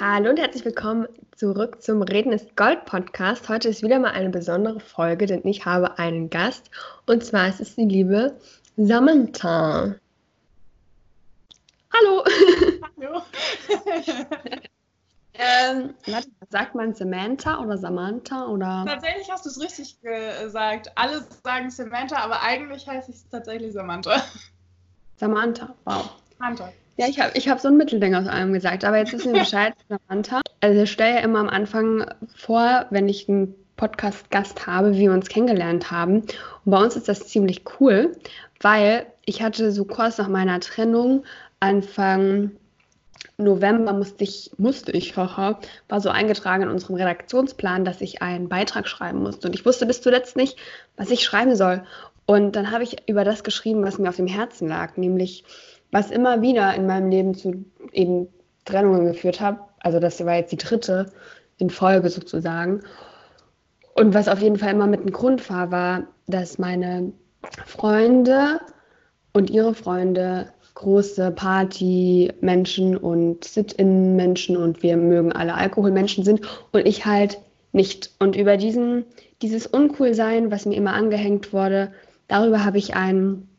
Hallo und herzlich willkommen zurück zum Reden ist Gold Podcast. Heute ist wieder mal eine besondere Folge, denn ich habe einen Gast und zwar ist es die liebe Samantha. Hallo. Hallo. ähm, sagt man Samantha oder Samantha oder? Tatsächlich hast du es richtig gesagt. Alle sagen Samantha, aber eigentlich heißt es tatsächlich Samantha. Samantha, wow. Samantha. Ja, ich habe ich hab so ein Mittelding aus allem gesagt, aber jetzt ist mir Bescheid, Samantha. Also ich stelle ja immer am Anfang vor, wenn ich einen Podcast-Gast habe, wie wir uns kennengelernt haben. Und bei uns ist das ziemlich cool, weil ich hatte so kurz nach meiner Trennung Anfang November musste ich, musste ich, haha, war so eingetragen in unserem Redaktionsplan, dass ich einen Beitrag schreiben musste. Und ich wusste bis zuletzt nicht, was ich schreiben soll. Und dann habe ich über das geschrieben, was mir auf dem Herzen lag, nämlich was immer wieder in meinem Leben zu eben Trennungen geführt hat. Also das war jetzt die dritte in Folge sozusagen. Und was auf jeden Fall immer mit einem Grund war, war, dass meine Freunde und ihre Freunde große Party-Menschen und Sit-In-Menschen und wir mögen alle Alkoholmenschen sind und ich halt nicht. Und über diesen, dieses Uncoolsein, was mir immer angehängt wurde, darüber habe ich einen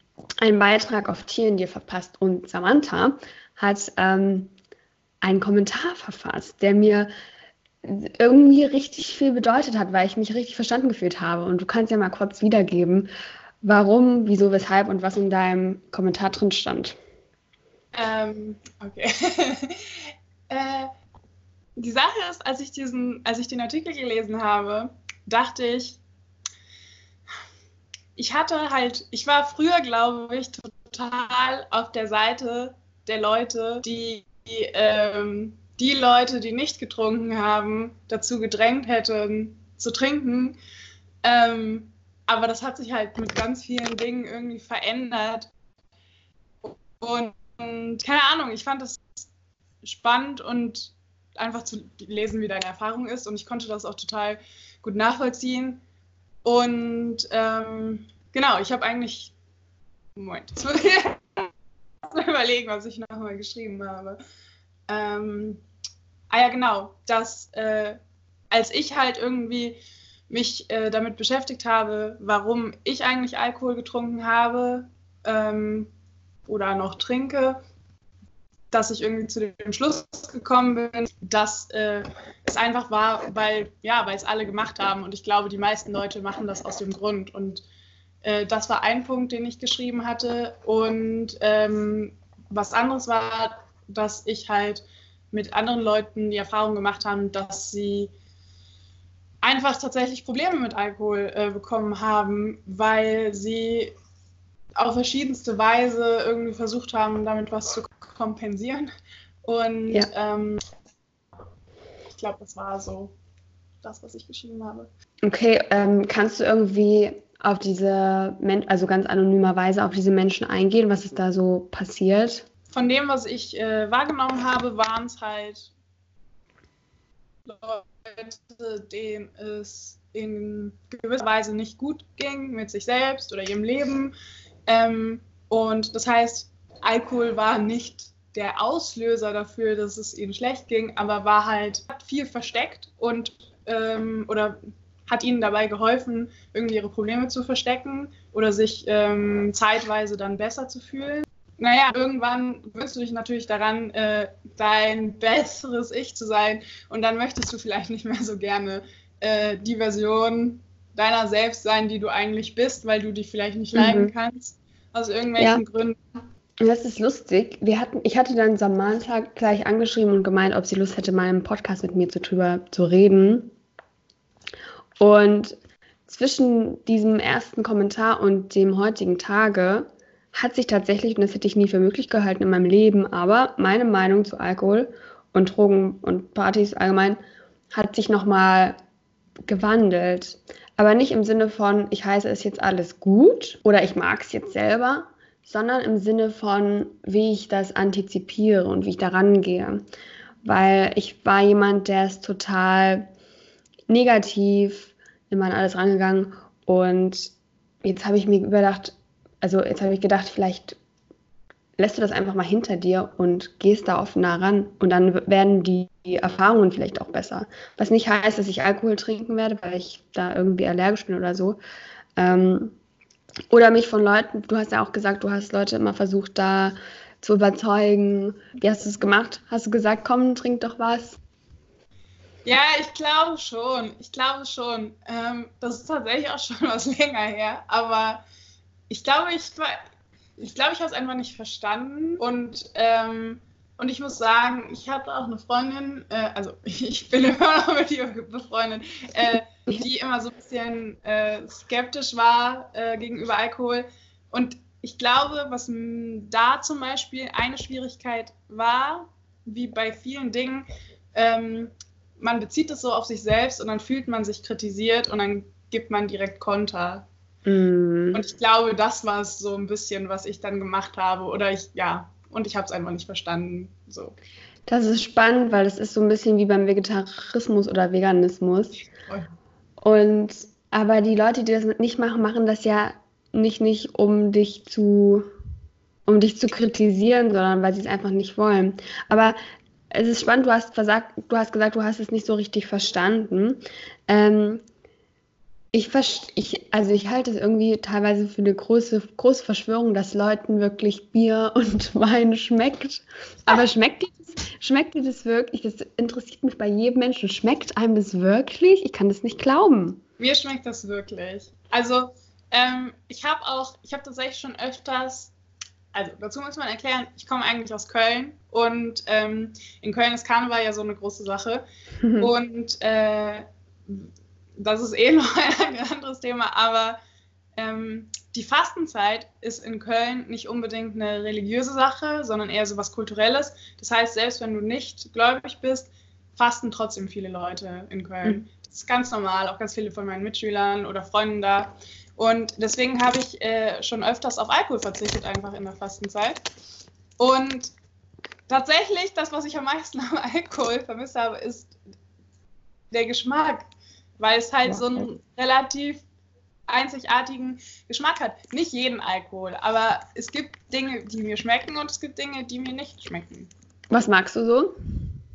einen Beitrag auf Tieren dir verpasst und Samantha hat ähm, einen Kommentar verfasst, der mir irgendwie richtig viel bedeutet hat, weil ich mich richtig verstanden gefühlt habe. Und du kannst ja mal kurz wiedergeben, warum, wieso, weshalb und was in deinem Kommentar drin stand. Ähm, okay. äh, die Sache ist, als ich diesen, als ich den Artikel gelesen habe, dachte ich, ich hatte halt, ich war früher, glaube ich, total auf der Seite der Leute, die ähm, die Leute, die nicht getrunken haben, dazu gedrängt hätten zu trinken. Ähm, aber das hat sich halt mit ganz vielen Dingen irgendwie verändert. Und, und keine Ahnung, ich fand das spannend und einfach zu lesen, wie deine Erfahrung ist. Und ich konnte das auch total gut nachvollziehen. Und ähm, genau, ich habe eigentlich. Moment. Mal überlegen, was ich nochmal geschrieben habe. Ähm, ah ja, genau. Dass äh, als ich halt irgendwie mich äh, damit beschäftigt habe, warum ich eigentlich Alkohol getrunken habe ähm, oder noch trinke, dass ich irgendwie zu dem Schluss gekommen bin, dass äh, es einfach war, weil ja, weil es alle gemacht haben und ich glaube, die meisten Leute machen das aus dem Grund und äh, das war ein Punkt, den ich geschrieben hatte und ähm, was anderes war, dass ich halt mit anderen Leuten die Erfahrung gemacht habe, dass sie einfach tatsächlich Probleme mit Alkohol äh, bekommen haben, weil sie auf verschiedenste Weise irgendwie versucht haben, damit was zu kompensieren. Und ja. ähm, ich glaube, das war so das, was ich geschrieben habe. Okay, ähm, kannst du irgendwie auf diese, Men also ganz anonymerweise auf diese Menschen eingehen, was ist da so passiert? Von dem, was ich äh, wahrgenommen habe, waren es halt Leute, denen es in gewisser Weise nicht gut ging mit sich selbst oder ihrem Leben. Ähm, und das heißt, Alkohol war nicht der Auslöser dafür, dass es ihnen schlecht ging, aber war halt viel versteckt und ähm, oder hat ihnen dabei geholfen, irgendwie ihre Probleme zu verstecken oder sich ähm, zeitweise dann besser zu fühlen. Naja, irgendwann gewöhnst du dich natürlich daran, äh, dein besseres Ich zu sein und dann möchtest du vielleicht nicht mehr so gerne äh, die Version deiner selbst sein, die du eigentlich bist, weil du dich vielleicht nicht leiden mhm. kannst, aus irgendwelchen ja. Gründen. Das ist lustig. Wir hatten, ich hatte dann Samantha gleich angeschrieben und gemeint, ob sie Lust hätte, mal im Podcast mit mir zu, drüber zu reden. Und zwischen diesem ersten Kommentar und dem heutigen Tage hat sich tatsächlich, und das hätte ich nie für möglich gehalten in meinem Leben, aber meine Meinung zu Alkohol und Drogen und Partys allgemein hat sich nochmal gewandelt. Aber nicht im Sinne von, ich heiße es jetzt alles gut oder ich mag es jetzt selber, sondern im Sinne von, wie ich das antizipiere und wie ich daran gehe. Weil ich war jemand, der es total negativ immer an alles rangegangen und jetzt habe ich mir überdacht, also jetzt habe ich gedacht, vielleicht lässt du das einfach mal hinter dir und gehst da offener ran. Und dann werden die, die Erfahrungen vielleicht auch besser. Was nicht heißt, dass ich Alkohol trinken werde, weil ich da irgendwie allergisch bin oder so. Ähm, oder mich von Leuten, du hast ja auch gesagt, du hast Leute immer versucht, da zu überzeugen. Wie hast du es gemacht? Hast du gesagt, komm, trink doch was? Ja, ich glaube schon. Ich glaube schon. Ähm, das ist tatsächlich auch schon was länger her. Aber ich glaube, ich, ich, glaube, ich habe es einfach nicht verstanden. Und, ähm, und ich muss sagen, ich hatte auch eine Freundin, äh, also ich bin immer noch mit ihr befreundet, äh, die immer so ein bisschen äh, skeptisch war äh, gegenüber Alkohol. Und ich glaube, was da zum Beispiel eine Schwierigkeit war, wie bei vielen Dingen, ähm, man bezieht es so auf sich selbst und dann fühlt man sich kritisiert und dann gibt man direkt Konter. Mm. Und ich glaube, das war es so ein bisschen, was ich dann gemacht habe. Oder ich, ja, und ich habe es einfach nicht verstanden. So. Das ist spannend, weil das ist so ein bisschen wie beim Vegetarismus oder Veganismus. Und aber die Leute, die das nicht machen, machen das ja nicht, nicht um dich zu um dich zu kritisieren, sondern weil sie es einfach nicht wollen. Aber es ist spannend, du hast versagt, du hast gesagt, du hast es nicht so richtig verstanden. Ähm, ich, ich, also ich halte es irgendwie teilweise für eine große, große Verschwörung, dass Leuten wirklich Bier und Wein schmeckt. Aber schmeckt dir das, schmeckt dir das wirklich? Das interessiert mich bei jedem Menschen. Schmeckt einem das wirklich? Ich kann das nicht glauben. Mir schmeckt das wirklich. Also ähm, ich habe auch, ich habe tatsächlich schon öfters, also dazu muss man erklären, ich komme eigentlich aus Köln und ähm, in Köln ist Karneval ja so eine große Sache. und äh, das ist eh noch ein anderes Thema, aber ähm, die Fastenzeit ist in Köln nicht unbedingt eine religiöse Sache, sondern eher so was Kulturelles. Das heißt, selbst wenn du nicht gläubig bist, fasten trotzdem viele Leute in Köln. Mhm. Das ist ganz normal, auch ganz viele von meinen Mitschülern oder Freunden da. Und deswegen habe ich äh, schon öfters auf Alkohol verzichtet, einfach in der Fastenzeit. Und tatsächlich, das, was ich am meisten am Alkohol vermisst habe, ist der Geschmack weil es halt ja. so einen relativ einzigartigen Geschmack hat. Nicht jeden Alkohol, aber es gibt Dinge, die mir schmecken und es gibt Dinge, die mir nicht schmecken. Was magst du so?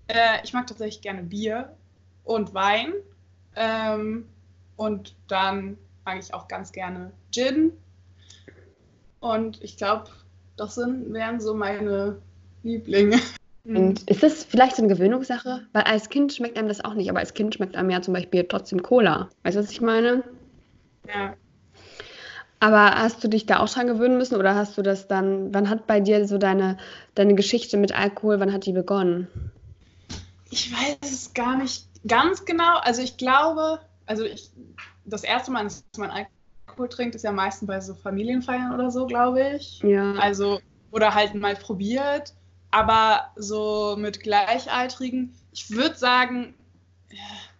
Äh, ich mag tatsächlich gerne Bier und Wein. Ähm, und dann mag ich auch ganz gerne Gin. Und ich glaube, das sind, wären so meine Lieblinge. Und mhm. ist das vielleicht so eine Gewöhnungssache? Weil als Kind schmeckt einem das auch nicht, aber als Kind schmeckt einem ja zum Beispiel trotzdem Cola. Weißt du, was ich meine? Ja. Aber hast du dich da auch dran gewöhnen müssen oder hast du das dann, wann hat bei dir so deine, deine Geschichte mit Alkohol, wann hat die begonnen? Ich weiß es gar nicht ganz genau. Also ich glaube, also ich, das erste Mal, dass man Alkohol trinkt, ist ja meistens bei so Familienfeiern oder so, glaube ich. Ja. Also, oder halt mal probiert. Aber so mit Gleichaltrigen, ich würde sagen,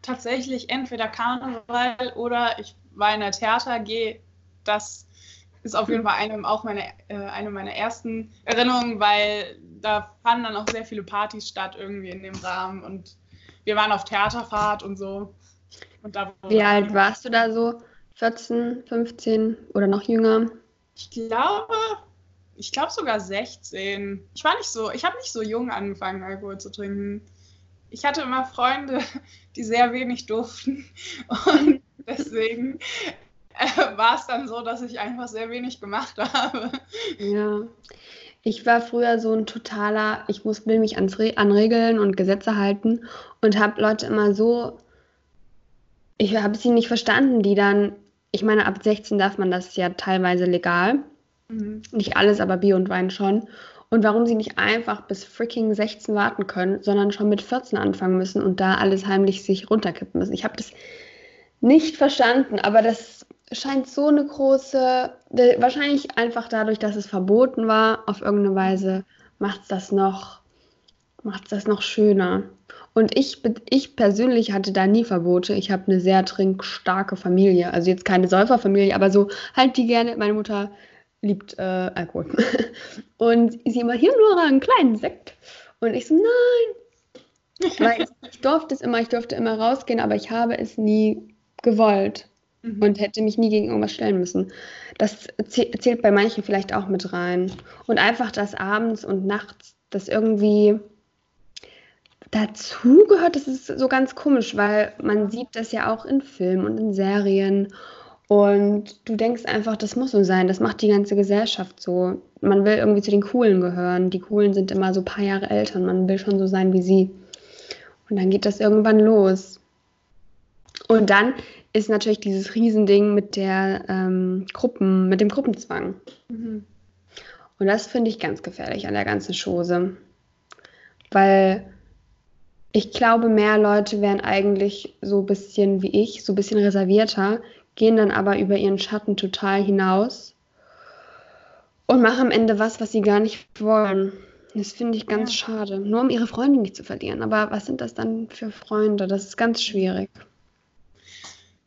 tatsächlich entweder Karneval oder ich war in der Theater AG. Das ist auf jeden Fall eine, auch meine, äh, eine meiner ersten Erinnerungen, weil da fanden dann auch sehr viele Partys statt irgendwie in dem Rahmen und wir waren auf Theaterfahrt und so. Und Wie alt warst du da so? 14, 15 oder noch jünger? Ich glaube, ich glaube sogar 16. Ich war nicht so, ich habe nicht so jung angefangen, Alkohol zu trinken. Ich hatte immer Freunde, die sehr wenig durften. Und deswegen äh, war es dann so, dass ich einfach sehr wenig gemacht habe. Ja. Ich war früher so ein totaler, ich muss, will mich ans an Regeln und Gesetze halten und habe Leute immer so, ich habe sie nicht verstanden, die dann, ich meine, ab 16 darf man das ja teilweise legal Mhm. Nicht alles, aber Bier und Wein schon. Und warum sie nicht einfach bis freaking 16 warten können, sondern schon mit 14 anfangen müssen und da alles heimlich sich runterkippen müssen. Ich habe das nicht verstanden, aber das scheint so eine große, wahrscheinlich einfach dadurch, dass es verboten war, auf irgendeine Weise macht es das noch, macht das noch schöner. Und ich, ich persönlich hatte da nie Verbote. Ich habe eine sehr trinkstarke Familie. Also jetzt keine Säuferfamilie, aber so halt die gerne. Meine Mutter liebt äh, Alkohol. Und sie immer hier nur einen kleinen Sekt. Und ich so, nein. Weil ich, ich durfte es immer, ich durfte immer rausgehen, aber ich habe es nie gewollt. mhm. und hätte mich nie gegen irgendwas stellen müssen. Das zählt bei manchen vielleicht auch mit rein. Und einfach, dass abends und nachts das irgendwie dazu gehört, das ist so ganz komisch, weil man sieht das ja auch in Filmen und in Serien. Und du denkst einfach, das muss so sein, das macht die ganze Gesellschaft so. Man will irgendwie zu den Coolen gehören. Die Coolen sind immer so ein paar Jahre älter und man will schon so sein wie sie. Und dann geht das irgendwann los. Und dann ist natürlich dieses Riesending mit der ähm, Gruppen, mit dem Gruppenzwang. Mhm. Und das finde ich ganz gefährlich an der ganzen Chose. Weil ich glaube, mehr Leute wären eigentlich so ein bisschen wie ich, so ein bisschen reservierter, gehen dann aber über ihren Schatten total hinaus und machen am Ende was, was sie gar nicht wollen. Das finde ich ganz ja. schade. Nur um ihre Freunde nicht zu verlieren. Aber was sind das dann für Freunde? Das ist ganz schwierig.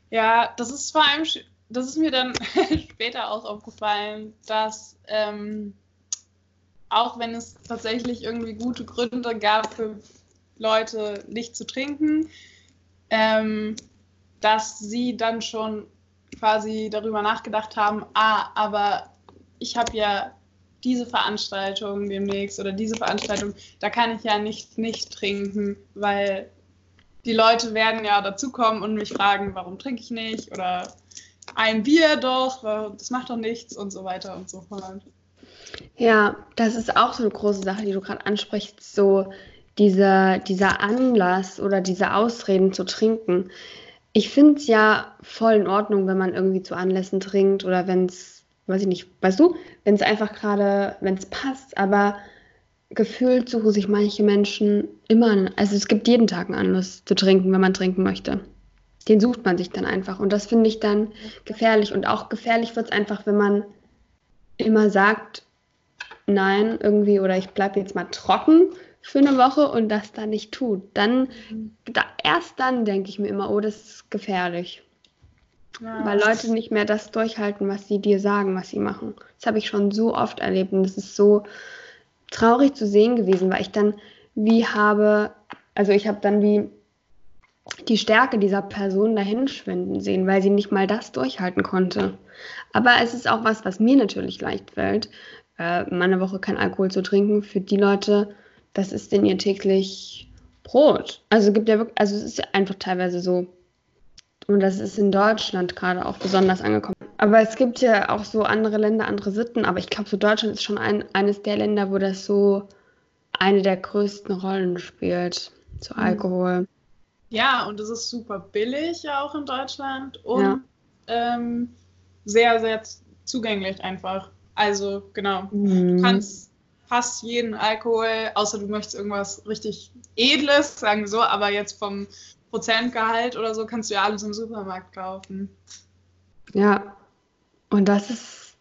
Ja, das ist vor allem, das ist mir dann später auch aufgefallen, dass ähm, auch wenn es tatsächlich irgendwie gute Gründe gab für Leute nicht zu trinken, ähm, dass sie dann schon quasi darüber nachgedacht haben, ah, aber ich habe ja diese Veranstaltung demnächst oder diese Veranstaltung, da kann ich ja nicht nicht trinken, weil die Leute werden ja dazukommen und mich fragen, warum trinke ich nicht oder ein Bier doch, das macht doch nichts und so weiter und so fort. Ja, das ist auch so eine große Sache, die du gerade ansprichst, so dieser, dieser Anlass oder diese Ausreden zu trinken. Ich finde es ja voll in Ordnung, wenn man irgendwie zu Anlässen trinkt oder wenn es, weiß ich nicht, weißt du, wenn es einfach gerade, wenn es passt, aber gefühlt suchen sich manche Menschen immer, also es gibt jeden Tag einen Anlass zu trinken, wenn man trinken möchte. Den sucht man sich dann einfach. Und das finde ich dann gefährlich. Und auch gefährlich wird es einfach, wenn man immer sagt, nein, irgendwie, oder ich bleibe jetzt mal trocken für eine Woche und das dann nicht tut. Dann, mhm. da, erst dann denke ich mir immer, oh, das ist gefährlich. Ja. Weil Leute nicht mehr das durchhalten, was sie dir sagen, was sie machen. Das habe ich schon so oft erlebt und das ist so, traurig zu sehen gewesen, weil ich dann wie habe, also ich habe dann wie die Stärke dieser Person dahin schwinden sehen, weil sie nicht mal das durchhalten konnte. Aber es ist auch was, was mir natürlich leicht fällt, äh, mal eine Woche kein Alkohol zu trinken. Für die Leute, das ist denn ihr täglich Brot. Also gibt ja wirklich, also es ist ja einfach teilweise so. Und das ist in Deutschland gerade auch besonders angekommen. Aber es gibt ja auch so andere Länder, andere Sitten. Aber ich glaube, so Deutschland ist schon ein, eines der Länder, wo das so eine der größten Rollen spielt, zu mhm. Alkohol. Ja, und es ist super billig ja auch in Deutschland und ja. ähm, sehr, sehr zugänglich einfach. Also genau, mhm. du kannst fast jeden Alkohol, außer du möchtest irgendwas richtig Edles, sagen wir so, aber jetzt vom Prozentgehalt oder so kannst du ja alles im Supermarkt kaufen. Ja, und das ist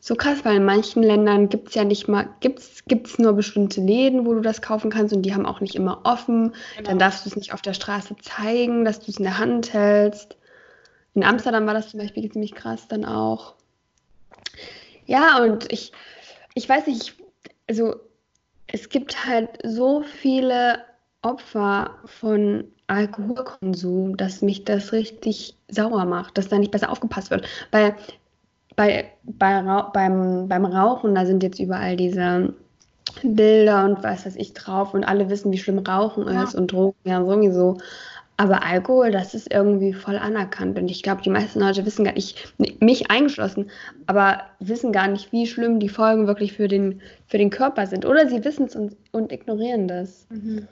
so krass, weil in manchen Ländern gibt es ja nicht mal, gibt es nur bestimmte Läden, wo du das kaufen kannst und die haben auch nicht immer offen. Genau. Dann darfst du es nicht auf der Straße zeigen, dass du es in der Hand hältst. In Amsterdam war das zum Beispiel ziemlich krass dann auch. Ja, und ich, ich weiß nicht, also es gibt halt so viele Opfer von Alkoholkonsum, dass mich das richtig sauer macht, dass da nicht besser aufgepasst wird. Weil bei, bei, beim, beim Rauchen, da sind jetzt überall diese Bilder und was weiß ich drauf und alle wissen, wie schlimm Rauchen ja. ist und Drogen ja sowieso. Aber Alkohol, das ist irgendwie voll anerkannt. Und ich glaube, die meisten Leute wissen gar nicht, mich eingeschlossen, aber wissen gar nicht, wie schlimm die Folgen wirklich für den, für den Körper sind. Oder sie wissen es und, und ignorieren das. Mhm.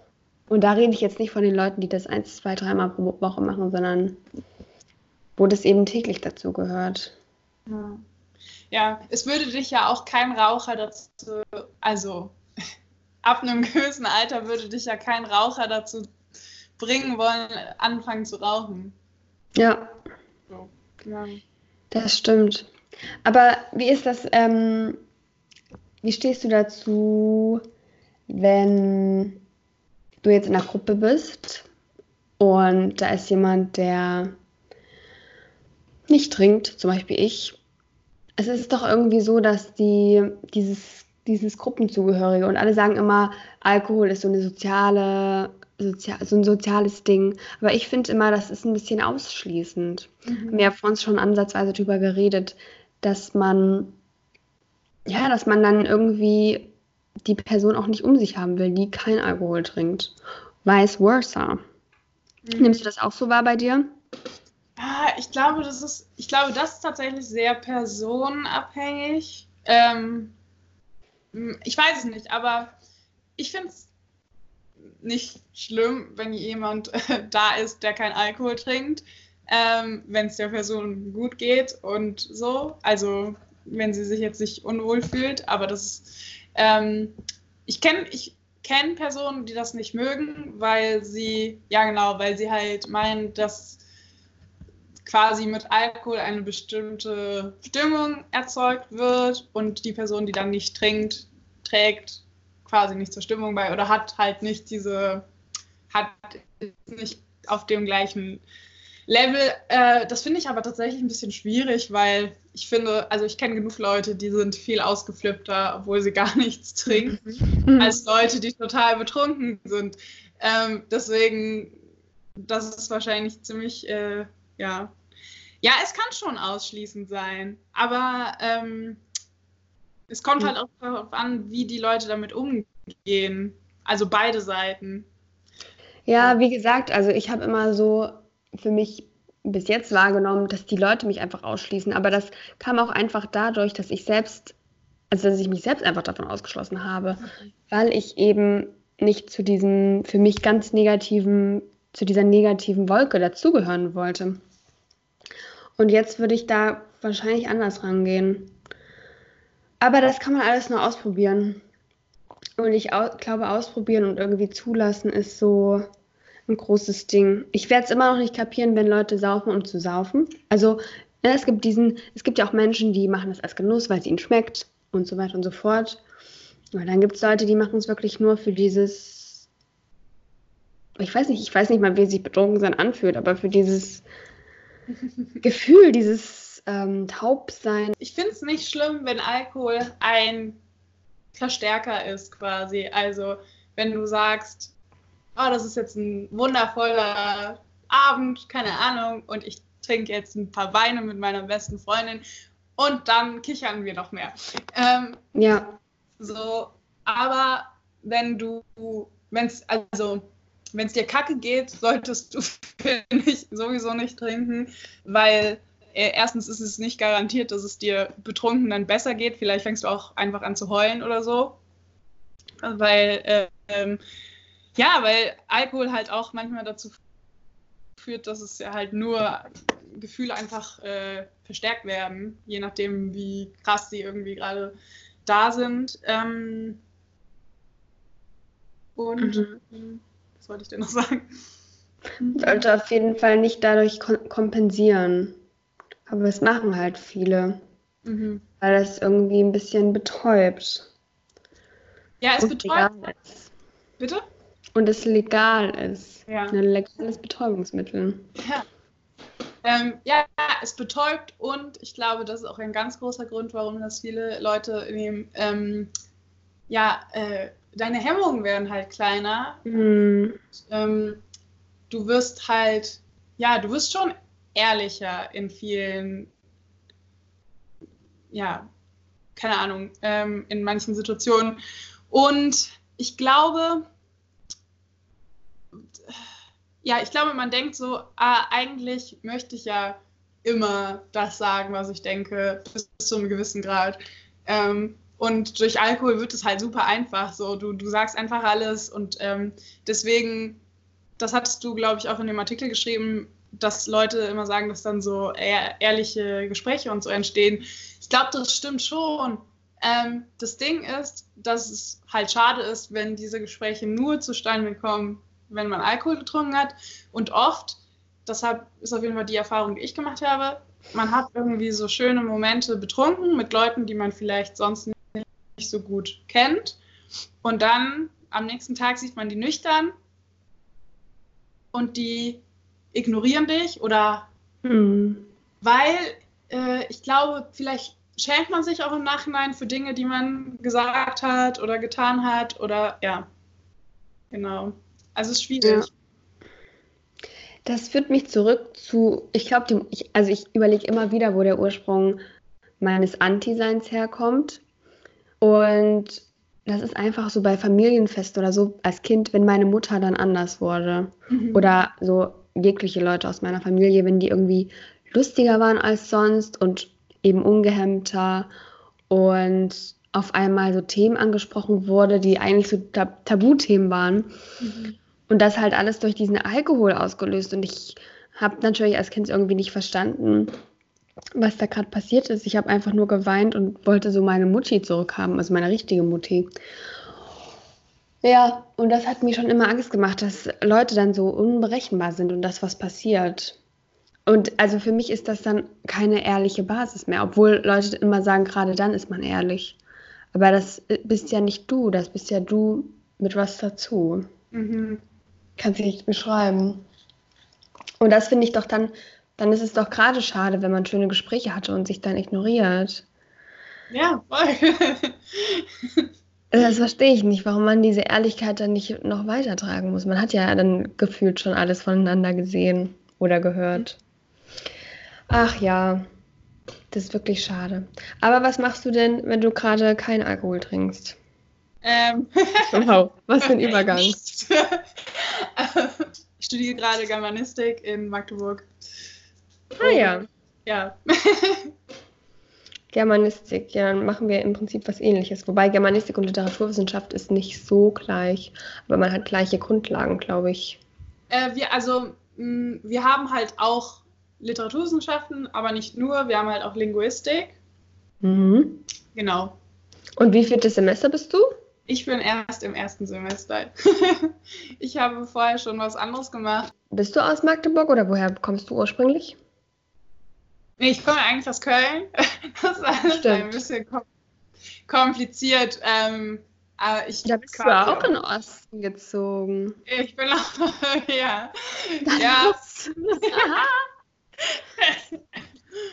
Und da rede ich jetzt nicht von den Leuten, die das ein, zwei, dreimal pro Woche machen, sondern wo das eben täglich dazu gehört. Ja. ja, es würde dich ja auch kein Raucher dazu, also ab einem gewissen Alter würde dich ja kein Raucher dazu bringen wollen, anfangen zu rauchen. Ja. So, ja. Das stimmt. Aber wie ist das, ähm, wie stehst du dazu, wenn du jetzt in einer Gruppe bist und da ist jemand, der nicht trinkt, zum Beispiel ich, es ist doch irgendwie so, dass die dieses, dieses Gruppenzugehörige und alle sagen immer, Alkohol ist so eine soziale sozial, so ein soziales Ding. Aber ich finde immer, das ist ein bisschen ausschließend. Mhm. Wir haben vor uns schon ansatzweise darüber geredet, dass man, ja, dass man dann irgendwie die Person auch nicht um sich haben will, die kein Alkohol trinkt. Vice versa. Mhm. Nimmst du das auch so wahr bei dir? Ah, ich glaube, das ist, ich glaube, das ist tatsächlich sehr personenabhängig. Ähm, ich weiß es nicht, aber ich finde es nicht schlimm, wenn jemand äh, da ist, der kein Alkohol trinkt, ähm, wenn es der Person gut geht und so. Also wenn sie sich jetzt nicht unwohl fühlt, aber das ähm, ich kenne ich kenn Personen, die das nicht mögen, weil sie, ja genau, weil sie halt meinen, dass quasi mit Alkohol eine bestimmte Stimmung erzeugt wird und die Person, die dann nicht trinkt, trägt quasi nicht zur Stimmung bei oder hat halt nicht diese, hat nicht auf dem gleichen Level. Äh, das finde ich aber tatsächlich ein bisschen schwierig, weil ich finde, also ich kenne genug Leute, die sind viel ausgeflippter, obwohl sie gar nichts trinken, mhm. als Leute, die total betrunken sind. Ähm, deswegen, das ist wahrscheinlich ziemlich, äh, ja. Ja, es kann schon ausschließend sein, aber ähm, es kommt halt auch darauf an, wie die Leute damit umgehen. Also beide Seiten. Ja, wie gesagt, also ich habe immer so für mich bis jetzt wahrgenommen, dass die Leute mich einfach ausschließen. Aber das kam auch einfach dadurch, dass ich selbst, also dass ich mich selbst einfach davon ausgeschlossen habe, weil ich eben nicht zu diesem für mich ganz negativen, zu dieser negativen Wolke dazugehören wollte. Und jetzt würde ich da wahrscheinlich anders rangehen. Aber das kann man alles nur ausprobieren. Und ich au glaube, ausprobieren und irgendwie zulassen ist so ein großes Ding. Ich werde es immer noch nicht kapieren, wenn Leute saufen, um zu saufen. Also ne, es gibt diesen, es gibt ja auch Menschen, die machen das als Genuss, weil es ihnen schmeckt und so weiter und so fort. Und dann gibt es Leute, die machen es wirklich nur für dieses, ich weiß nicht, ich weiß nicht mal, wie sich betrunken sein anfühlt, aber für dieses Gefühl, dieses ähm, Taubsein. Ich finde es nicht schlimm, wenn Alkohol ein Verstärker ist quasi. Also wenn du sagst, oh, das ist jetzt ein wundervoller Abend, keine Ahnung, und ich trinke jetzt ein paar Weine mit meiner besten Freundin und dann kichern wir noch mehr. Ähm, ja. So, aber wenn du, wenn es, also, wenn es dir kacke geht, solltest du, ich, sowieso nicht trinken, weil erstens ist es nicht garantiert, dass es dir betrunken dann besser geht. Vielleicht fängst du auch einfach an zu heulen oder so. Weil äh, ähm, ja, weil Alkohol halt auch manchmal dazu führt, dass es ja halt nur Gefühle einfach äh, verstärkt werden, je nachdem, wie krass sie irgendwie gerade da sind. Ähm und mhm. was wollte ich denn noch sagen? Sollte auf jeden Fall nicht dadurch kompensieren. Aber es machen halt viele. Mhm. Weil das irgendwie ein bisschen betäubt. Ja, es betäubt. Bitte? Und es legal ist. Ja. Ein legales Betäubungsmittel. Ja. Ähm, ja, es betäubt und ich glaube, das ist auch ein ganz großer Grund, warum das viele Leute nehmen. Ähm, ja, äh, deine Hemmungen werden halt kleiner. Mhm. Ähm, du wirst halt, ja, du wirst schon ehrlicher in vielen, ja, keine Ahnung, ähm, in manchen Situationen. Und ich glaube, ja, ich glaube, man denkt so, ah, eigentlich möchte ich ja immer das sagen, was ich denke, bis zu einem gewissen Grad. Ähm, und durch Alkohol wird es halt super einfach. So, du, du sagst einfach alles und ähm, deswegen, das hattest du, glaube ich, auch in dem Artikel geschrieben, dass Leute immer sagen, dass dann so ehrliche Gespräche und so entstehen. Ich glaube, das stimmt schon. Ähm, das Ding ist, dass es halt schade ist, wenn diese Gespräche nur zustande kommen, wenn man Alkohol getrunken hat. Und oft, deshalb ist auf jeden Fall die Erfahrung, die ich gemacht habe, man hat irgendwie so schöne Momente betrunken mit Leuten, die man vielleicht sonst nicht so gut kennt. Und dann am nächsten Tag sieht man die nüchtern und die ignorieren dich oder hm. weil äh, ich glaube, vielleicht schämt man sich auch im Nachhinein für Dinge, die man gesagt hat oder getan hat oder ja, genau. Also es ist schwierig. Ja. Das führt mich zurück zu, ich glaube, also ich überlege immer wieder, wo der Ursprung meines Anti-Seins herkommt. Und das ist einfach so bei Familienfest oder so als Kind, wenn meine Mutter dann anders wurde. Mhm. Oder so jegliche Leute aus meiner Familie, wenn die irgendwie lustiger waren als sonst und eben ungehemmter und auf einmal so Themen angesprochen wurde, die eigentlich so Tab Tabuthemen waren. Mhm. Und das halt alles durch diesen Alkohol ausgelöst. Und ich habe natürlich als Kind irgendwie nicht verstanden, was da gerade passiert ist. Ich habe einfach nur geweint und wollte so meine Mutti zurückhaben, also meine richtige Mutti. Ja, und das hat mir schon immer Angst gemacht, dass Leute dann so unberechenbar sind und das, was passiert. Und also für mich ist das dann keine ehrliche Basis mehr, obwohl Leute immer sagen, gerade dann ist man ehrlich. Aber das bist ja nicht du, das bist ja du mit was dazu. Mhm. Kannst du nicht beschreiben. Und das finde ich doch dann dann ist es doch gerade schade, wenn man schöne Gespräche hatte und sich dann ignoriert. Ja, voll. das verstehe ich nicht, warum man diese Ehrlichkeit dann nicht noch weitertragen muss. Man hat ja dann gefühlt schon alles voneinander gesehen oder gehört. Ach ja, das ist wirklich schade. Aber was machst du denn, wenn du gerade keinen Alkohol trinkst? Ähm. wow, was für ein Übergang. ich studiere gerade Germanistik in Magdeburg. Ah ja. Ja. Germanistik, ja, dann machen wir im Prinzip was ähnliches. Wobei Germanistik und Literaturwissenschaft ist nicht so gleich, aber man hat gleiche Grundlagen, glaube ich. Äh, wir, also, mh, wir haben halt auch Literaturwissenschaften, aber nicht nur, wir haben halt auch Linguistik. Mhm. Genau. Und wie vieltes Semester bist du? Ich bin erst im ersten Semester. ich habe vorher schon was anderes gemacht. Bist du aus Magdeburg oder woher kommst du ursprünglich? Nee, ich komme eigentlich aus Köln. Das ist alles Stimmt. ein bisschen kompliziert. Ähm, aber ich da bist du auch in den Osten gezogen. Ich bin auch, ja. ja.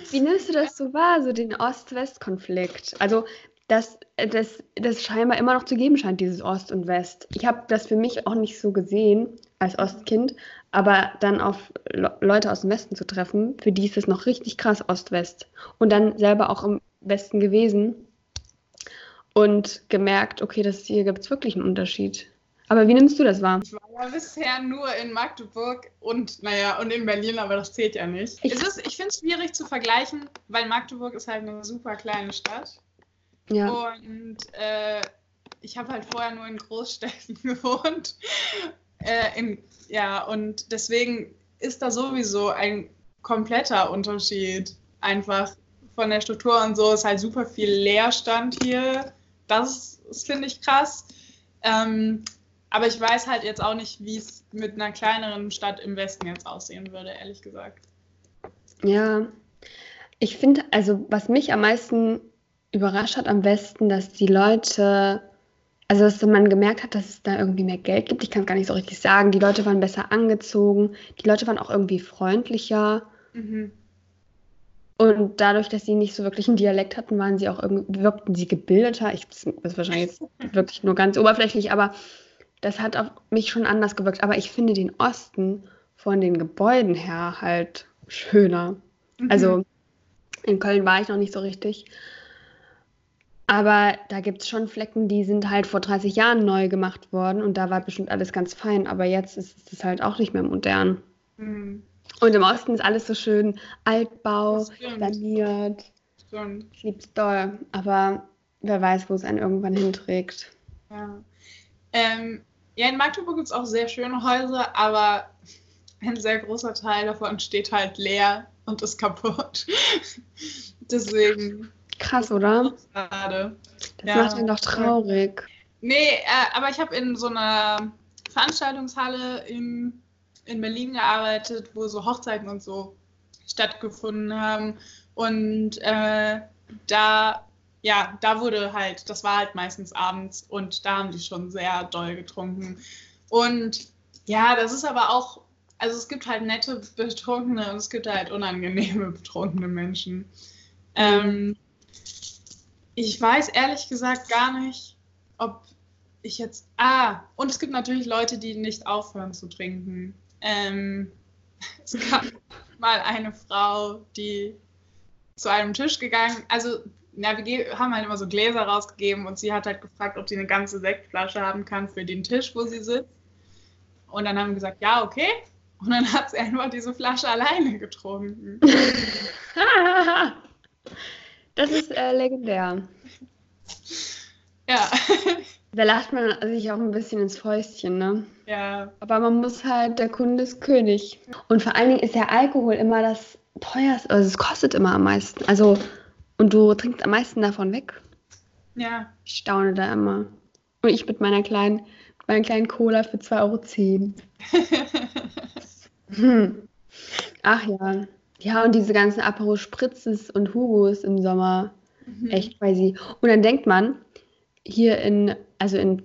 Wie nimmst du das so wahr, so den Ost-West-Konflikt? Also, dass das, das scheinbar immer noch zu geben scheint, dieses Ost und West. Ich habe das für mich auch nicht so gesehen als Ostkind, aber dann auf Le Leute aus dem Westen zu treffen, für die ist es noch richtig krass Ost-West. Und dann selber auch im Westen gewesen und gemerkt, okay, das hier gibt es wirklich einen Unterschied. Aber wie nimmst du das wahr? Ich war ja bisher nur in Magdeburg und, naja, und in Berlin, aber das zählt ja nicht. Ich, ich finde es schwierig zu vergleichen, weil Magdeburg ist halt eine super kleine Stadt. Ja. Und äh, ich habe halt vorher nur in Großstädten gewohnt. Äh, in, ja, und deswegen ist da sowieso ein kompletter Unterschied. Einfach von der Struktur und so ist halt super viel Leerstand hier. Das, das finde ich krass. Ähm, aber ich weiß halt jetzt auch nicht, wie es mit einer kleineren Stadt im Westen jetzt aussehen würde, ehrlich gesagt. Ja, ich finde, also was mich am meisten überrascht hat am besten, dass die Leute, also dass man gemerkt hat, dass es da irgendwie mehr Geld gibt. Ich kann es gar nicht so richtig sagen. Die Leute waren besser angezogen, die Leute waren auch irgendwie freundlicher. Mhm. Und dadurch, dass sie nicht so wirklich einen Dialekt hatten, waren sie auch irgendwie, wirkten sie gebildeter. Ich, das ist wahrscheinlich jetzt wirklich nur ganz oberflächlich, aber das hat auf mich schon anders gewirkt. Aber ich finde den Osten von den Gebäuden her halt schöner. Mhm. Also in Köln war ich noch nicht so richtig. Aber da gibt es schon Flecken, die sind halt vor 30 Jahren neu gemacht worden und da war bestimmt alles ganz fein. Aber jetzt ist es halt auch nicht mehr modern. Mhm. Und im Osten ist alles so schön Altbau, saniert. Stimmt. Ich lieb's doll. Aber wer weiß, wo es einen irgendwann hinträgt. Ja. Ähm, ja, in Magdeburg gibt es auch sehr schöne Häuser, aber ein sehr großer Teil davon steht halt leer und ist kaputt. Deswegen Krass, oder? Schade. Das ja. macht ihn doch traurig. Nee, äh, aber ich habe in so einer Veranstaltungshalle in, in Berlin gearbeitet, wo so Hochzeiten und so stattgefunden haben. Und äh, da, ja, da wurde halt, das war halt meistens abends und da haben die schon sehr doll getrunken. Und ja, das ist aber auch, also es gibt halt nette Betrunkene und es gibt halt unangenehme betrunkene Menschen. Ähm, ich weiß ehrlich gesagt gar nicht, ob ich jetzt. Ah, und es gibt natürlich Leute, die nicht aufhören zu trinken. Ähm, es gab mal eine Frau, die zu einem Tisch gegangen, also ja, wir haben halt immer so Gläser rausgegeben und sie hat halt gefragt, ob sie eine ganze Sektflasche haben kann für den Tisch, wo sie sitzt. Und dann haben wir gesagt, ja, okay. Und dann hat sie einfach diese Flasche alleine getrunken. das ist äh, legendär. Ja. Da lacht man sich auch ein bisschen ins Fäustchen, ne? Ja. Aber man muss halt, der Kunde ist König. Und vor allen Dingen ist ja Alkohol immer das teuerste, also es kostet immer am meisten. Also, und du trinkst am meisten davon weg. Ja. Ich staune da immer. Und ich mit meiner kleinen, meiner kleinen Cola für 2,10 Euro. hm. Ach ja. Ja, und diese ganzen Apero Spritzes und Hugos im Sommer. Mhm. Echt crazy. Und dann denkt man, hier in, also in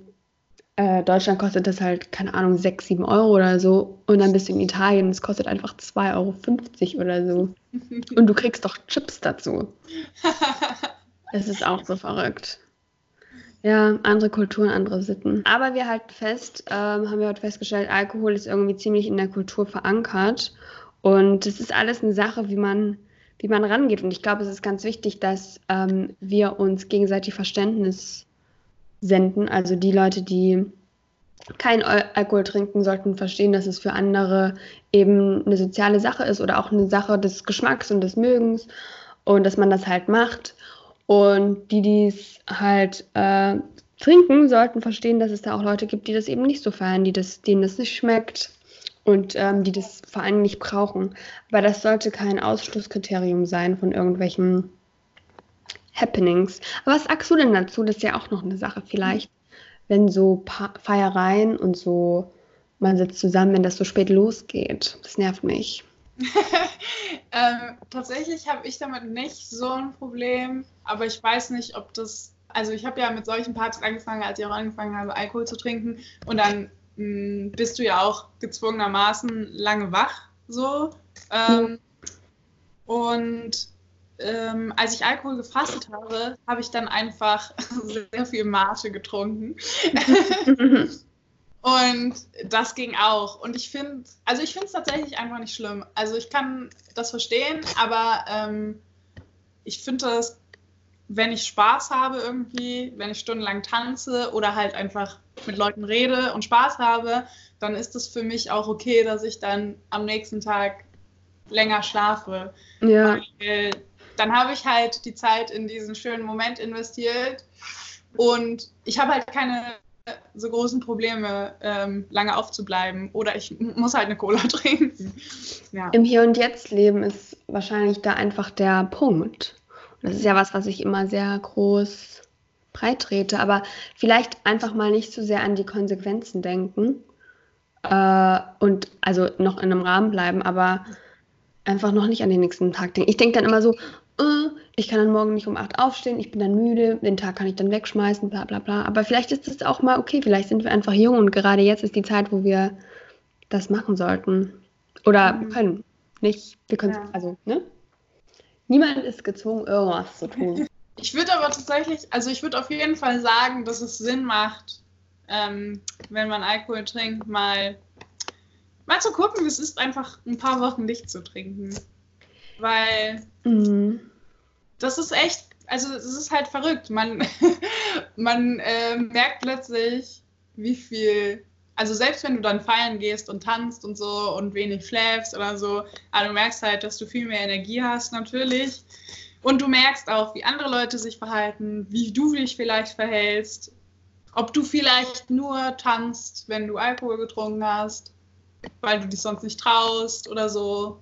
äh, Deutschland kostet das halt, keine Ahnung, 6, 7 Euro oder so. Und dann bist du in Italien, es kostet einfach 2,50 Euro oder so. Und du kriegst doch Chips dazu. Das ist auch so verrückt. Ja, andere Kulturen, andere Sitten. Aber wir halten fest, ähm, haben wir heute festgestellt, Alkohol ist irgendwie ziemlich in der Kultur verankert. Und es ist alles eine Sache, wie man, wie man rangeht. Und ich glaube, es ist ganz wichtig, dass ähm, wir uns gegenseitig Verständnis senden. Also die Leute, die kein Alkohol trinken, sollten verstehen, dass es für andere eben eine soziale Sache ist oder auch eine Sache des Geschmacks und des Mögens und dass man das halt macht. Und die, die es halt äh, trinken, sollten verstehen, dass es da auch Leute gibt, die das eben nicht so feiern, die das, denen das nicht schmeckt und ähm, die das vor allem nicht brauchen. Aber das sollte kein Ausschlusskriterium sein von irgendwelchen Happenings. Aber was sagst du denn dazu? Das ist ja auch noch eine Sache vielleicht, wenn so pa Feiereien und so, man sitzt zusammen, wenn das so spät losgeht. Das nervt mich. ähm, tatsächlich habe ich damit nicht so ein Problem, aber ich weiß nicht, ob das. Also ich habe ja mit solchen Partys angefangen, als ich auch angefangen habe, Alkohol zu trinken. Und dann mh, hm, bist du ja auch gezwungenermaßen lange wach, so. Ähm. Und ähm, als ich Alkohol gefastet habe, habe ich dann einfach sehr viel Mate getrunken. und das ging auch. Und ich finde, also ich finde es tatsächlich einfach nicht schlimm. Also ich kann das verstehen, aber ähm, ich finde das, wenn ich Spaß habe irgendwie, wenn ich stundenlang tanze oder halt einfach mit Leuten rede und Spaß habe, dann ist es für mich auch okay, dass ich dann am nächsten Tag länger schlafe. Ja. Weil dann habe ich halt die Zeit in diesen schönen Moment investiert und ich habe halt keine so großen Probleme, ähm, lange aufzubleiben oder ich muss halt eine Cola trinken. Ja. Im Hier und Jetzt leben ist wahrscheinlich da einfach der Punkt. Und das ist ja was, was ich immer sehr groß breit trete, aber vielleicht einfach mal nicht so sehr an die Konsequenzen denken äh, und also noch in einem Rahmen bleiben, aber einfach noch nicht an den nächsten Tag denken. Ich denke dann immer so, äh, ich kann dann morgen nicht um 8 aufstehen, ich bin dann müde, den Tag kann ich dann wegschmeißen, bla bla bla. Aber vielleicht ist es auch mal okay, vielleicht sind wir einfach jung und gerade jetzt ist die Zeit, wo wir das machen sollten. Oder mhm. können. Nicht, wir können ja. also, ne? Niemand ist gezwungen, irgendwas zu tun. Ich würde aber tatsächlich, also ich würde auf jeden Fall sagen, dass es Sinn macht, ähm, wenn man Alkohol trinkt, mal, mal zu gucken, wie es ist, einfach ein paar Wochen nicht zu trinken weil mhm. das ist echt, also es ist halt verrückt. Man, man äh, merkt plötzlich, wie viel, also selbst wenn du dann feiern gehst und tanzt und so und wenig schläfst oder so, aber du merkst halt, dass du viel mehr Energie hast natürlich. Und du merkst auch, wie andere Leute sich verhalten, wie du dich vielleicht verhältst, ob du vielleicht nur tanzt, wenn du Alkohol getrunken hast, weil du dich sonst nicht traust oder so.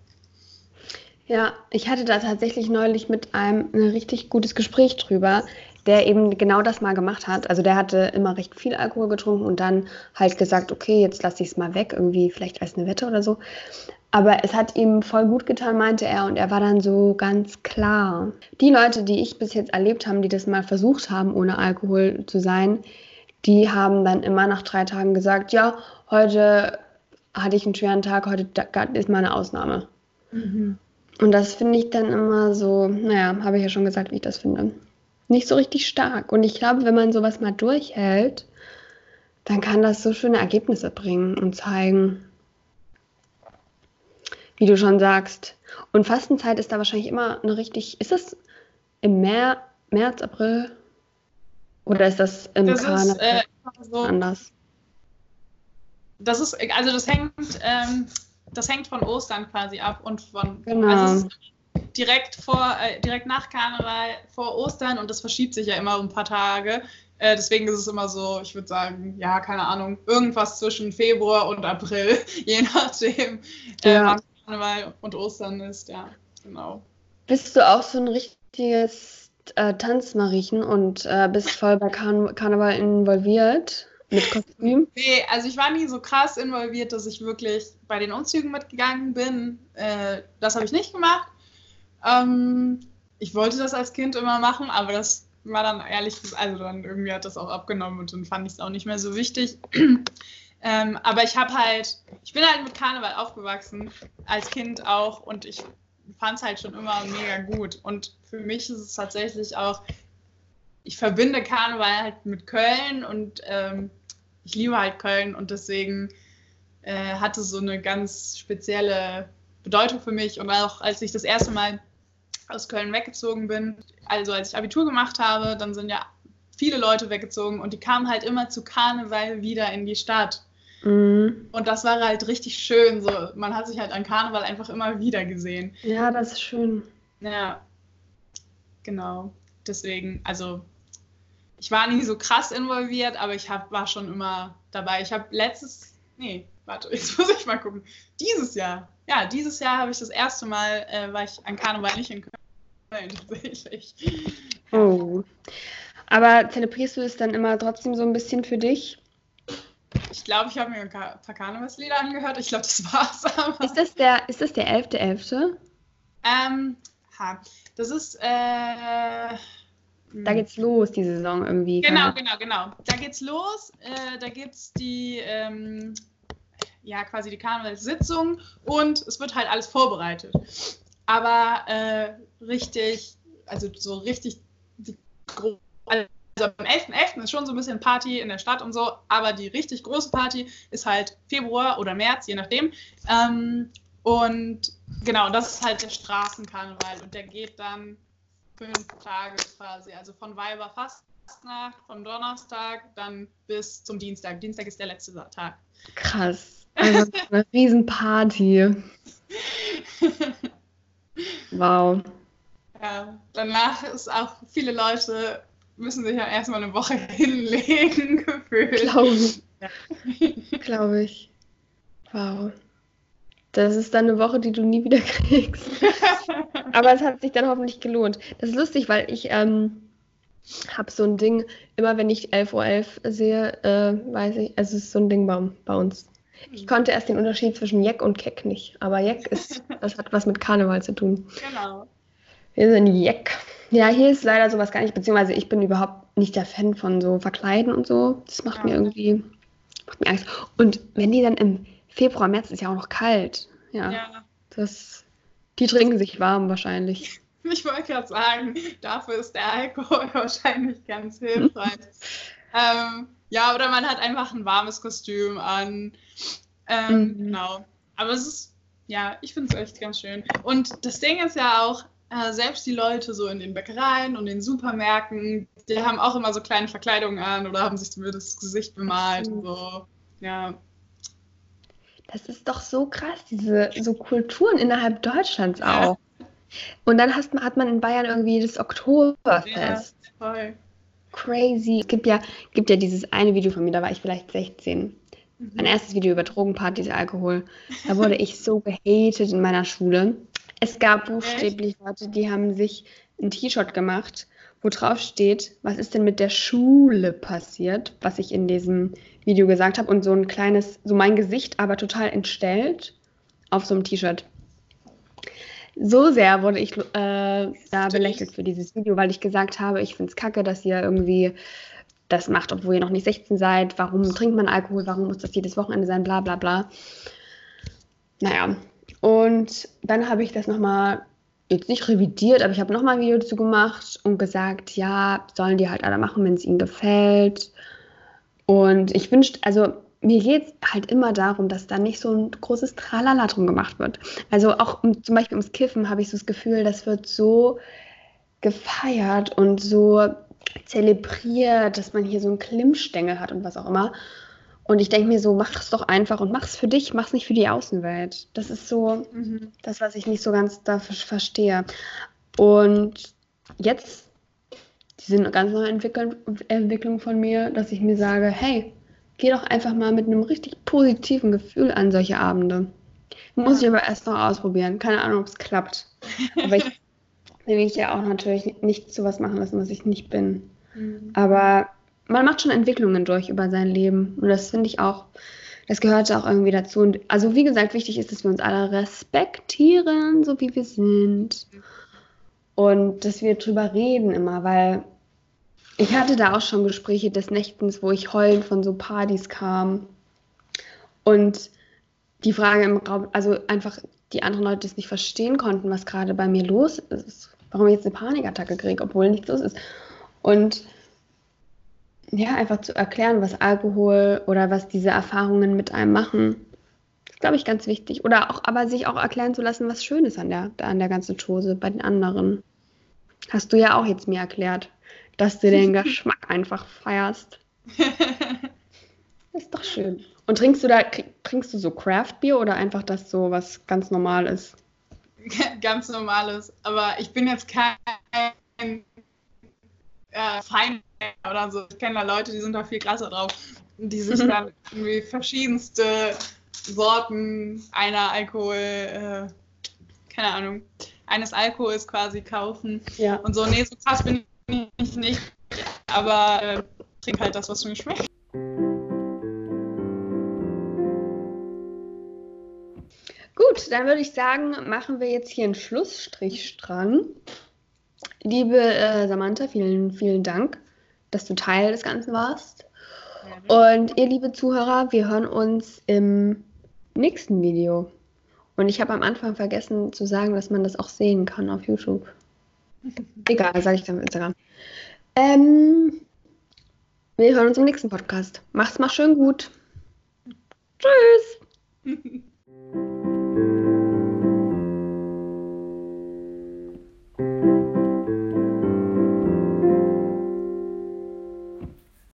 Ja, ich hatte da tatsächlich neulich mit einem ein richtig gutes Gespräch drüber, der eben genau das mal gemacht hat. Also der hatte immer recht viel Alkohol getrunken und dann halt gesagt, okay, jetzt lasse ich es mal weg, irgendwie vielleicht als eine Wette oder so. Aber es hat ihm voll gut getan, meinte er, und er war dann so ganz klar. Die Leute, die ich bis jetzt erlebt habe, die das mal versucht haben, ohne Alkohol zu sein, die haben dann immer nach drei Tagen gesagt, ja, heute hatte ich einen schweren Tag, heute ist mal eine Ausnahme. Mhm. Und das finde ich dann immer so, naja, habe ich ja schon gesagt, wie ich das finde. Nicht so richtig stark. Und ich glaube, wenn man sowas mal durchhält, dann kann das so schöne Ergebnisse bringen und zeigen. Wie du schon sagst. Und Fastenzeit ist da wahrscheinlich immer eine richtig. Ist das im März, März April? Oder ist das im das Karneval ist, äh, so, anders? Das ist, also das hängt, ähm, das hängt von Ostern quasi ab und von genau. also direkt vor, äh, direkt nach Karneval vor Ostern und das verschiebt sich ja immer um ein paar Tage. Äh, deswegen ist es immer so, ich würde sagen, ja, keine Ahnung, irgendwas zwischen Februar und April, je nachdem, äh, ja. wann Karneval und Ostern ist, ja, genau. Bist du auch so ein richtiges äh, Tanzmariechen und äh, bist voll bei Karn Karneval involviert? Mit Kostüm? Nee, also ich war nie so krass involviert, dass ich wirklich bei den Umzügen mitgegangen bin. Äh, das habe ich nicht gemacht. Ähm, ich wollte das als Kind immer machen, aber das war dann ehrlich, also dann irgendwie hat das auch abgenommen und dann fand ich es auch nicht mehr so wichtig. ähm, aber ich habe halt, ich bin halt mit Karneval aufgewachsen, als Kind auch und ich fand es halt schon immer mega gut. Und für mich ist es tatsächlich auch, ich verbinde Karneval halt mit Köln und ähm, ich liebe halt Köln und deswegen äh, hatte so eine ganz spezielle Bedeutung für mich. Und auch als ich das erste Mal aus Köln weggezogen bin, also als ich Abitur gemacht habe, dann sind ja viele Leute weggezogen und die kamen halt immer zu Karneval wieder in die Stadt. Mhm. Und das war halt richtig schön. So, man hat sich halt an Karneval einfach immer wieder gesehen. Ja, das ist schön. Ja, genau. Deswegen, also ich war nie so krass involviert, aber ich hab, war schon immer dabei. Ich habe letztes, nee, warte, jetzt muss ich mal gucken. Dieses Jahr, ja, dieses Jahr habe ich das erste Mal, äh, war ich an Karneval nicht in Köln tatsächlich. Oh. Aber zelebrierst du es dann immer trotzdem so ein bisschen für dich? Ich glaube, ich habe mir ein paar Karnevalslieder angehört. Ich glaube, das war's. Aber. Ist das der, ist das der 11.11.? .11.? Ähm, ha. Das ist, äh, da geht's los, die Saison irgendwie. Genau, genau, genau. Da geht's los. Äh, da gibt's die, ähm, ja, quasi die Karnevalssitzung und es wird halt alles vorbereitet aber äh, richtig, also so richtig, also am 11.11. .11. ist schon so ein bisschen Party in der Stadt und so, aber die richtig große Party ist halt Februar oder März, je nachdem. Ähm, und genau, das ist halt der Straßenkarneval und der geht dann fünf Tage quasi, also von Weiberfastnacht, von Donnerstag dann bis zum Dienstag. Dienstag ist der letzte Tag. Krass. Also eine Riesenparty. Wow. Ja, danach ist auch viele Leute müssen sich ja erstmal eine Woche hinlegen, gefühlt. Glaube ich. Ja. Glaube ich. Wow. Das ist dann eine Woche, die du nie wieder kriegst. Aber es hat sich dann hoffentlich gelohnt. Das ist lustig, weil ich ähm, habe so ein Ding, immer wenn ich 11.11 Uhr .11 sehe, äh, weiß ich, es ist so ein Ding bei, bei uns. Ich konnte erst den Unterschied zwischen Jeck und Keck nicht. Aber Jeck ist, das hat was mit Karneval zu tun. Genau. Wir sind Jeck. Ja, hier ist leider sowas gar nicht, beziehungsweise ich bin überhaupt nicht der Fan von so Verkleiden und so. Das macht ja. mir irgendwie, macht mir Angst. Und wenn die dann im Februar, März ist ja auch noch kalt. Ja. ja. Das, die trinken sich warm wahrscheinlich. Ich wollte gerade sagen, dafür ist der Alkohol wahrscheinlich ganz hilfreich. ähm, ja, oder man hat einfach ein warmes Kostüm an. Ähm, mhm. Genau. Aber es ist, ja, ich finde es echt ganz schön. Und das Ding ist ja auch, äh, selbst die Leute so in den Bäckereien und den Supermärkten, die haben auch immer so kleine Verkleidungen an oder haben sich das Gesicht bemalt. Mhm. So. Ja. Das ist doch so krass, diese so Kulturen innerhalb Deutschlands auch. Ja. Und dann hast, hat man in Bayern irgendwie das Oktoberfest. Ja, voll. Crazy. Es gibt ja, gibt ja dieses eine Video von mir, da war ich vielleicht 16. Mhm. Mein erstes Video über Drogenpartys, Alkohol. Da wurde ich so gehatet in meiner Schule. Es gab buchstäblich Leute, die haben sich ein T-Shirt gemacht, wo drauf steht, was ist denn mit der Schule passiert, was ich in diesem Video gesagt habe. Und so ein kleines, so mein Gesicht, aber total entstellt auf so einem T-Shirt so sehr wurde ich äh, da belächelt für dieses Video, weil ich gesagt habe, ich finde es kacke, dass ihr irgendwie das macht, obwohl ihr noch nicht 16 seid. Warum trinkt man Alkohol? Warum muss das jedes Wochenende sein? Bla bla bla. Naja, und dann habe ich das nochmal, jetzt nicht revidiert, aber ich habe nochmal ein Video dazu gemacht und gesagt, ja, sollen die halt alle machen, wenn es ihnen gefällt. Und ich wünschte, also mir geht es halt immer darum, dass da nicht so ein großes Tralala drum gemacht wird. Also auch um, zum Beispiel ums Kiffen habe ich so das Gefühl, das wird so gefeiert und so zelebriert, dass man hier so einen Klimmstängel hat und was auch immer. Und ich denke mir so, mach es doch einfach und mach es für dich, mach es nicht für die Außenwelt. Das ist so mhm. das, was ich nicht so ganz da verstehe. Und jetzt diese ganz neue Entwicklung, Entwicklung von mir, dass ich mir sage, hey, geh doch einfach mal mit einem richtig positiven Gefühl an solche Abende. Muss ja. ich aber erst noch ausprobieren. Keine Ahnung, ob es klappt. Aber ich will mich ja auch natürlich nicht zu was machen lassen, was ich nicht bin. Mhm. Aber man macht schon Entwicklungen durch über sein Leben. Und das finde ich auch, das gehört auch irgendwie dazu. Und also wie gesagt, wichtig ist, dass wir uns alle respektieren, so wie wir sind. Und dass wir drüber reden immer, weil ich hatte da auch schon Gespräche des Nächtens, wo ich heulend von so Partys kam. Und die Frage im Raum, also einfach die anderen Leute es nicht verstehen konnten, was gerade bei mir los ist, warum ich jetzt eine Panikattacke kriege, obwohl nichts los ist. Und ja, einfach zu erklären, was Alkohol oder was diese Erfahrungen mit einem machen, ist, glaube ich, ganz wichtig. Oder auch, aber sich auch erklären zu lassen, was Schönes an der, an der ganzen Chose bei den anderen. Hast du ja auch jetzt mir erklärt, dass du den Geschmack einfach feierst. ist doch schön. Und trinkst du da, trinkst du so Craft-Bier oder einfach das so was ganz normal ist? ganz normales. Aber ich bin jetzt kein äh, Feind oder so. Ich kenne da Leute, die sind da viel krasser drauf. Die sich dann irgendwie verschiedenste Sorten einer Alkohol, äh, keine Ahnung, eines Alkohols quasi kaufen. Ja. Und so, nee, so krass bin ich nicht. Aber äh, trink halt das, was mir schmeckt. Gut, dann würde ich sagen, machen wir jetzt hier einen Schlussstrich dran. Liebe äh, Samantha, vielen, vielen Dank, dass du Teil des Ganzen warst. Und ihr, liebe Zuhörer, wir hören uns im nächsten Video. Und ich habe am Anfang vergessen zu sagen, dass man das auch sehen kann auf YouTube. Egal, sage ich dann auf Instagram. Ähm, wir hören uns im nächsten Podcast. Macht's mal schön gut. Tschüss.